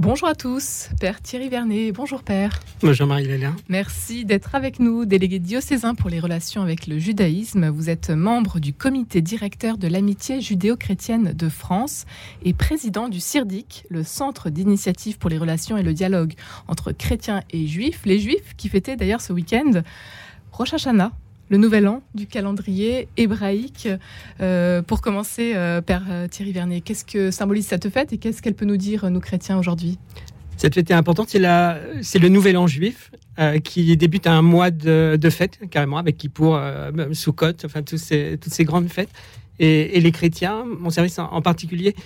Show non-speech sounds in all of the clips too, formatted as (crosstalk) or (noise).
Bonjour à tous, Père Thierry Vernet. Bonjour Père. Bonjour Marie-Lélia. Merci d'être avec nous, délégué diocésain pour les relations avec le judaïsme. Vous êtes membre du comité directeur de l'amitié judéo-chrétienne de France et président du CIRDIC, le Centre d'initiative pour les relations et le dialogue entre chrétiens et juifs. Les juifs qui fêtaient d'ailleurs ce week-end Rosh Hashanah, le nouvel an du calendrier hébraïque. Euh, pour commencer, euh, Père euh, Thierry Vernet, qu'est-ce que symbolise cette fête et qu'est-ce qu'elle peut nous dire, nous chrétiens, aujourd'hui? Cette fête est importante, c'est, le nouvel an juif qui débute un mois de, fête, carrément, avec Kippour, Sukkot, enfin toutes ces grandes fêtes. Et, les chrétiens, mon service en, particulier,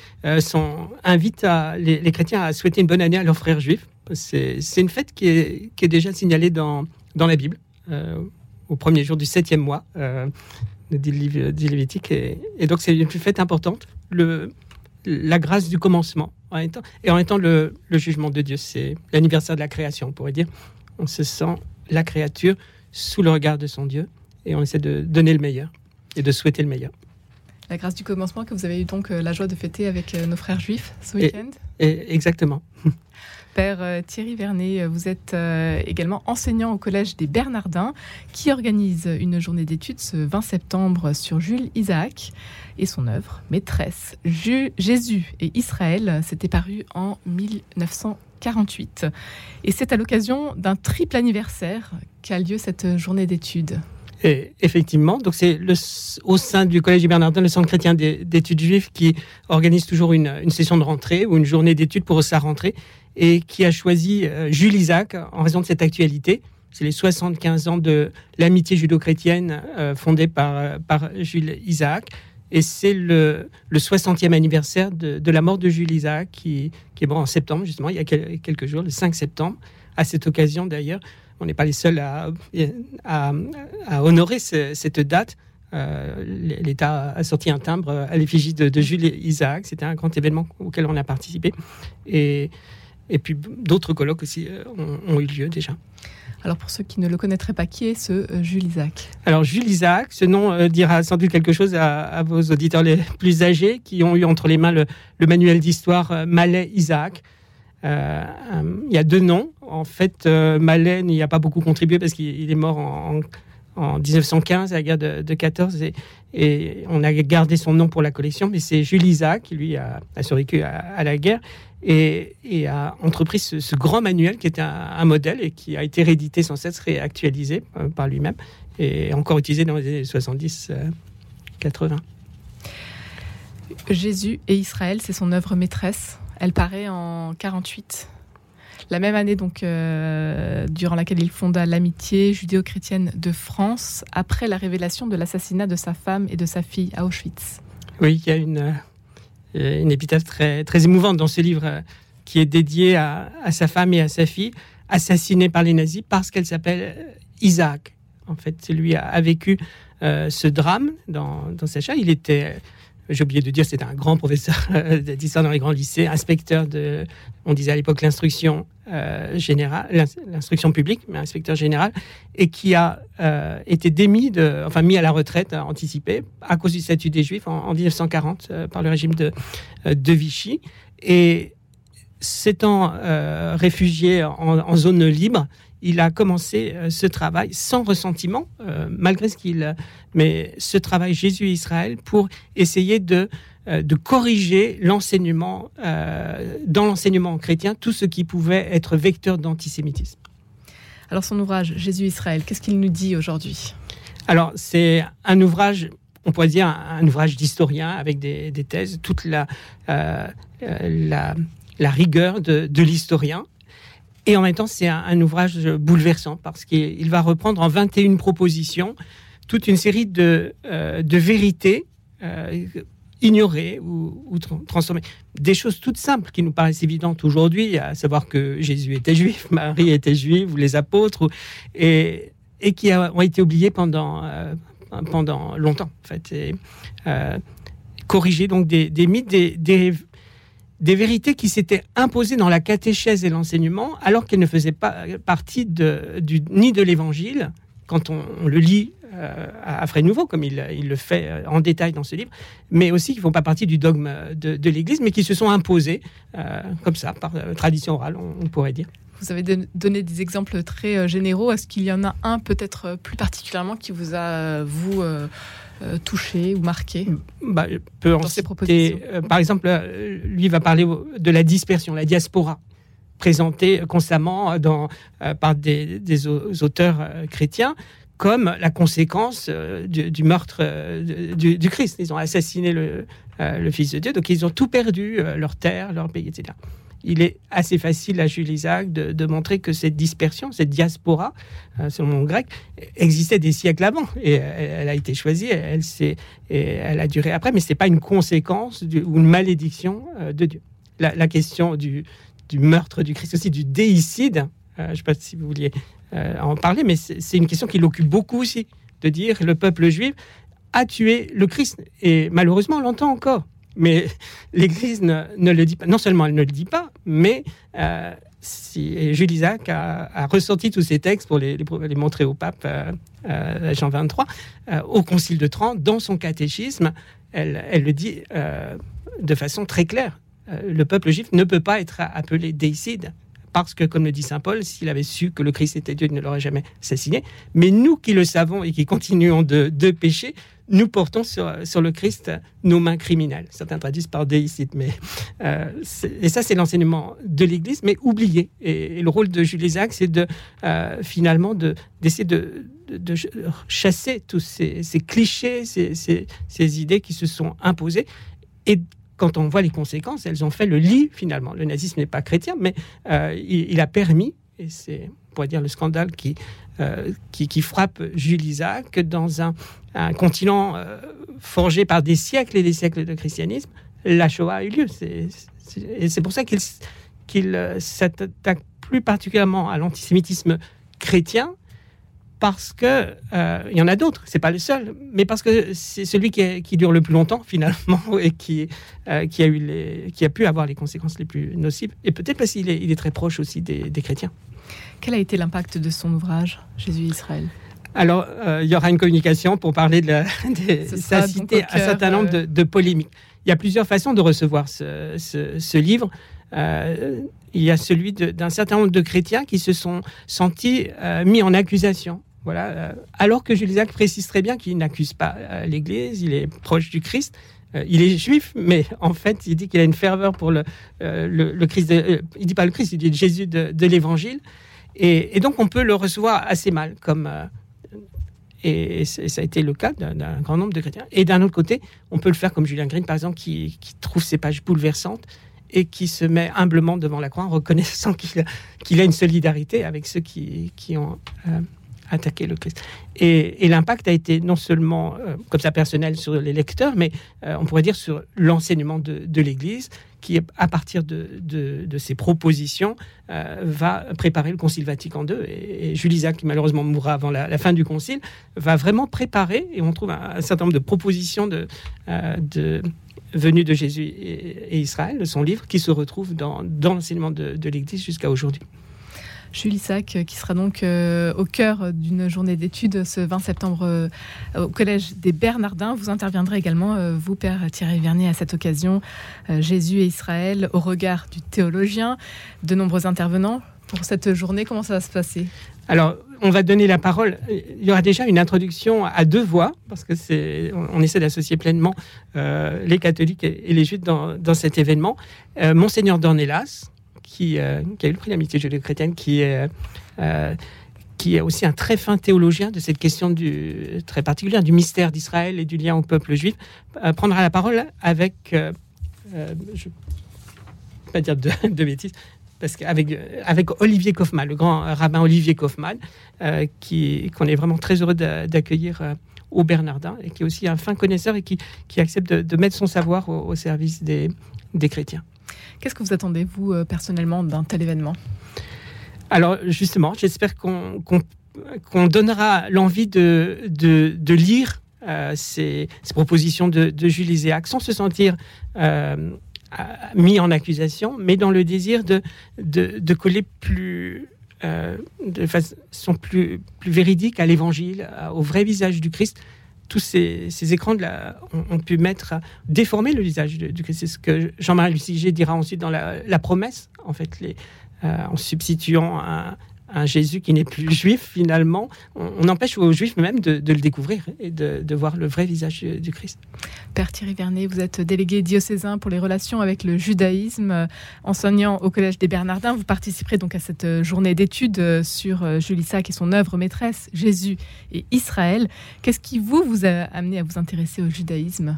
sont, invitent les, chrétiens à souhaiter une bonne année à leurs frères juifs. C'est, une fête qui est, déjà signalée dans la Bible au premier jour du septième mois, euh, dit Lévitique. Et, et, donc, c'est une fête importante. Le, la grâce du commencement, en étant, et en étant le, le jugement de Dieu. C'est l'anniversaire de la création, on pourrait dire. On se sent la créature sous le regard de son Dieu et on essaie de donner le meilleur et de souhaiter le meilleur. La grâce du commencement que vous avez eu donc euh, la joie de fêter avec euh, nos frères juifs ce week-end? Exactement. Père euh, Thierry Vernet, vous êtes également enseignant au Collège des Bernardins qui organise une journée d'études ce 20 septembre sur Jules Isaac et son œuvre Maîtresse. Jésus et Israël, c'était paru en 1948. Et c'est à l'occasion d'un triple anniversaire qu'a lieu cette journée d'études. Effectivement, donc c'est au sein du Collège des Bernardins, le Centre chrétien d'études juives, qui organise toujours une, session de rentrée ou une journée d'études pour sa rentrée et qui a choisi euh, Jules Isaac en raison de cette actualité. C'est les 75 ans de l'amitié judo-chrétienne euh, fondée par, euh, Jules Isaac. Et c'est le, le 60e anniversaire de, de, la mort de Jules Isaac, qui, qui est mort en septembre, justement, il y a quelques jours, le 5 septembre. À cette occasion, d'ailleurs, on n'est pas les seuls à, à, honorer cette date. Euh, L'État a sorti un timbre à l'effigie de, Jules Isaac. C'était un grand événement auquel on a participé. Et, et puis d'autres colloques aussi euh, ont, eu lieu déjà. Alors pour ceux qui ne le connaîtraient pas, qui est ce euh, Jules Isaac? Alors Jules Isaac, ce nom dira sans doute quelque chose à, vos auditeurs les plus âgés qui ont eu entre les mains le, le manuel d'histoire Malais Isaac. Euh, il y a deux noms. En fait, euh, Malais n'y a pas beaucoup contribué parce qu'il est mort en, en, 1915, à la guerre de, 14, et, on a gardé son nom pour la collection, mais c'est Jules Isaac qui, lui, a, survécu à, la guerre et, a entrepris ce, grand manuel qui était un, modèle et qui a été réédité sans cesse, réactualisé euh, par lui-même et encore utilisé dans les années 70-80. Jésus et Israël, c'est son œuvre maîtresse. Elle paraît en 48. La même année, donc, euh, durant laquelle il fonda l'amitié judéo-chrétienne de France, après la révélation de l'assassinat de sa femme et de sa fille à Auschwitz. Oui, il y a une, euh, une épitaphe très, très émouvante dans ce livre euh, qui est dédié à, sa femme et à sa fille, assassinées par les nazis parce qu'elle s'appelle Isaac. En fait, lui a, vécu ce drame dans, dans sa chair. Il était j'ai oublié de dire, c'était un grand professeur (laughs) d'histoire dans les grands lycées, inspecteur de, on disait à l'époque l'instruction euh, générale, l'instruction publique, mais inspecteur général, et qui a euh, été démis, enfin mis à la retraite anticipée à cause du statut des Juifs en, 1940 euh, par le régime de, Vichy. Et s'étant réfugié en, zone libre, il a commencé euh, ce travail sans ressentiment, euh, malgré ce qu'il. Mais ce travail Jésus-Israël pour essayer de, euh, de corriger l'enseignement, dans l'enseignement chrétien, tout ce qui pouvait être vecteur d'antisémitisme. Alors, son ouvrage Jésus-Israël, qu'est-ce qu'il nous dit aujourd'hui? Alors, c'est un ouvrage on pourrait dire un, ouvrage d'historien avec des, thèses, toute la, la, la, rigueur de, de l'historien, et en même temps, c'est un, ouvrage bouleversant parce qu'il va reprendre en 21 propositions toute une série de, euh, vérités euh, ignorées ou, transformées. Des choses toutes simples qui nous paraissent évidentes aujourd'hui, à savoir que Jésus était juif, (laughs) Marie était juive, ou les apôtres, et, qui ont été oubliées pendant, euh, pendant longtemps, en fait. Et, corriger donc des, mythes, des, des vérités qui s'étaient imposées dans la catéchèse et l'enseignement, alors qu'elles ne faisaient pas partie ni de l'Évangile, quand on, le lit euh, à frais nouveau, comme il, le fait euh, en détail dans ce livre, mais aussi qui ne font pas partie du dogme de, l'Église, mais qui se sont imposées euh, comme ça, par tradition orale, on, pourrait dire. Vous avez donné des exemples très généraux. Est-ce qu'il y en a un peut-être plus particulièrement qui vous a, vous, touché ou marqué bah, peut en citer, Par exemple, lui va parler de la dispersion, la diaspora présentée constamment dans, par des, auteurs chrétiens comme la conséquence euh, du, meurtre euh, du, Christ. Ils ont assassiné le, euh, Fils de Dieu, donc ils ont tout perdu, leur terre, leur pays, etc. Il est assez facile à Jules Isaac de, montrer que cette dispersion, cette diaspora, selon mon grec, existait des siècles avant. Et elle, a été choisie, elle, elle a duré après, mais ce n'est pas une conséquence ou une malédiction de Dieu. La, question du, du, meurtre du Christ, aussi du déicide, je ne sais pas si vous vouliez euh, en parler, mais c'est une question qui l'occupe beaucoup aussi, de dire le peuple juif a tué le Christ. Et malheureusement, on l'entend encore. Mais (laughs) l'Église ne, le dit pas. Non seulement elle ne le dit pas, mais euh, si, Jules Isaac a, ressorti tous ces textes pour les, montrer au pape euh, Jean 23, au Concile de Trente, dans son catéchisme, elle le dit de façon très claire. Le peuple juif ne peut pas être appelé déicide parce que, comme le dit Saint Paul, s'il avait su que le Christ était Dieu, il ne l'aurait jamais assassiné. Mais nous qui le savons et qui continuons de, pécher, nous portons sur, sur, le Christ nos mains criminelles. Certains traduisent par déicide, mais euh, et ça c'est l'enseignement de l'Église, mais oublié. Et, le rôle de Jules Isaac, c'est de euh, finalement d'essayer de, de, chasser tous ces, clichés, ces, ces, idées qui se sont imposées et quand on voit les conséquences, elles ont fait le lit finalement. Le nazisme n'est pas chrétien, mais euh, il, a permis, et c'est, on pourrait dire, le scandale qui, euh, qui, frappe Jules Isaac dans un, continent euh, forgé par des siècles et des siècles de christianisme, la Shoah a eu lieu. et c'est pour ça qu'il, qu'il s'attaque plus particulièrement à l'antisémitisme chrétien, parce que euh, il y en a d'autres, c'est pas le seul, mais parce que c'est celui qui, qui, dure le plus longtemps finalement (laughs) et qui, euh, qui, a eu les, qui a pu avoir les conséquences les plus nocives, et peut-être parce qu'il est, il est très proche aussi des, des, chrétiens. Quel a été l'impact de son ouvrage Jésus Israël? Alors, euh, il y aura une communication pour parler de, la, (laughs) ça a cité un certain nombre de, de, polémiques. Il y a plusieurs façons de recevoir ce, ce, ce livre. il y a celui d'un certain nombre de chrétiens qui se sont sentis mis en accusation voilà. Euh, alors que Jules Isaac précise très bien qu'il n'accuse pas euh, l'Église, il est proche du Christ. Euh, il est juif, mais (laughs) en fait, il dit qu'il a une ferveur pour le, Christ. il dit pas le Christ, il dit Jésus de, l'Évangile. Et, donc, on peut le recevoir assez mal, comme et, ça a été le cas d'un grand nombre de chrétiens. Et d'un autre côté, on peut le faire comme Julien Green, par exemple, qui, trouve ces pages bouleversantes et qui se met humblement devant la croix en reconnaissant (laughs) qu'il a, une solidarité avec ceux qui ont attaquer le Christ. Et, l'impact a été non seulement euh, comme ça personnel sur les lecteurs, mais euh, on pourrait dire sur l'enseignement de, l'Église, qui, à partir de, de, ces propositions, euh, va préparer le Concile Vatican II. Et, Jules Isaac, qui malheureusement mourra avant la, fin du Concile, va vraiment préparer, et on trouve un, certain nombre de propositions de, de venues de Jésus et, Israël, de son livre, qui se retrouvent dans, dans l'enseignement de l'Église jusqu'à aujourd'hui. Julie Isaac, euh, qui sera donc euh, au cœur d'une journée d'études ce 20 septembre euh, au Collège des Bernardins. Vous interviendrez également, vous, Père Thierry Vernier, à cette occasion. Jésus et Israël au regard du théologien. De nombreux intervenants pour cette journée. Comment ça va se passer? Alors, on va donner la parole. Il y aura déjà une introduction à deux voix, parce que c'est, on essaie d'associer pleinement les catholiques et les juifs dans, cet événement. Monseigneur Dornelas, euh, qui, a eu le prix d'amitié judéo-chrétienne, qui est, euh, qui est aussi un très fin théologien de cette question très particulière du mystère d'Israël et du lien au peuple juif, euh, prendra la parole avec, je pas dire de, (laughs) de bêtises, parce qu'avec avec Olivier Kaufmann, le grand rabbin Olivier Kaufmann, qui qu'on est vraiment très heureux d'accueillir au Bernardin et qui est aussi un fin connaisseur et qui, qui accepte de, mettre son savoir au, au service des, des chrétiens. Qu'est-ce que vous attendez, vous, euh, personnellement, d'un tel événement? Alors, justement, j'espère qu'on donnera l'envie de, de, lire euh, ces, propositions de, de Jules sans se sentir euh, mis en accusation, mais dans le désir de, de, coller plus, de façon plus, plus véridique à l'évangile, au vrai visage du Christ, tous ces, écrans de ont, pu mettre, déformer le visage du Christ. C'est ce que Jean-Marie Luciger dira ensuite dans la, promesse, en fait, les, en substituant un, un Jésus qui n'est plus (laughs) juif finalement, on, empêche aux juifs même de, le découvrir et de, voir le vrai visage du Christ. Père Thierry Vernet, vous êtes délégué diocésain pour les relations avec le judaïsme, enseignant au Collège des Bernardins. Vous participerez donc à cette journée d'études sur Julie Sac et son œuvre maîtresse, Jésus et Israël. Qu'est-ce qui vous, vous a amené à vous intéresser au judaïsme?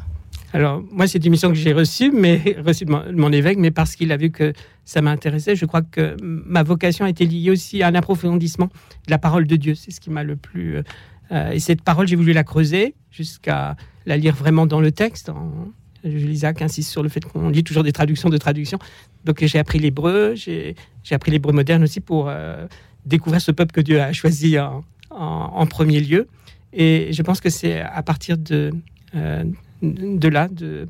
Alors, moi, c'est une mission que j'ai reçue, mais (laughs) reçue de mon, évêque, mais parce qu'il a vu que ça m'intéressait. Je crois que ma vocation a été liée aussi à un approfondissement de la parole de Dieu. C'est ce qui m'a le plus. Euh, et cette parole, j'ai voulu la creuser jusqu'à la lire vraiment dans le texte. En, Isaac insiste sur le fait qu'on lit toujours des traductions de traductions. Donc, j'ai appris l'hébreu, j'ai appris l'hébreu moderne aussi pour euh, découvrir ce peuple que Dieu a choisi en, premier lieu. Et je pense que c'est à partir de. Euh, de là, de,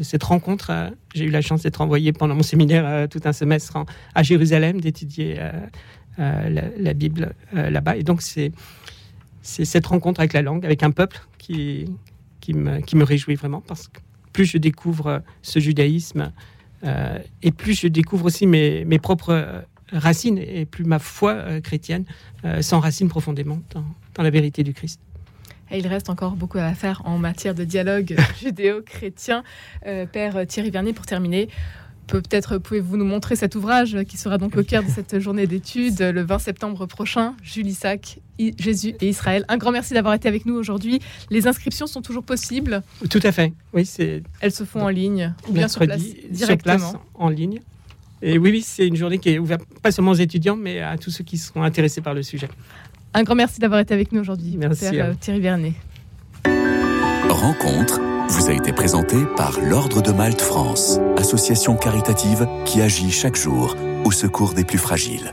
cette rencontre. Euh, j'ai eu la chance d'être envoyé pendant mon séminaire euh, tout un semestre à Jérusalem, d'étudier euh, la, Bible là-bas. Et donc, c'est cette rencontre avec la langue, avec un peuple qui, qui, me, réjouit vraiment, parce que plus je découvre ce judaïsme, et plus je découvre aussi mes, mes propres racines, et plus ma foi chrétienne s'enracine profondément dans la vérité du Christ. Et il reste encore beaucoup à faire en matière de dialogue (laughs) judéo-chrétien. Euh, Père Thierry Vernet, pour terminer, peut-être pouvez-vous nous montrer cet ouvrage qui sera donc au cœur de cette journée d'études le 20 septembre prochain, Julie Sac, Jésus et Israël. Un grand merci d'avoir été avec nous aujourd'hui. Les inscriptions sont toujours possibles Tout à fait. Oui, c'est. Elles se font en ligne ou bien sur place directement. en ligne. Et oui, oui, c'est une journée qui est ouverte pas seulement aux étudiants, mais à tous ceux qui seront intéressés par le sujet. Un grand merci d'avoir été avec nous aujourd'hui, Merci Père euh, Thierry Vernet. Rencontre vous a été présentée par l'Ordre de Malte France, association caritative qui agit chaque jour au secours des plus fragiles.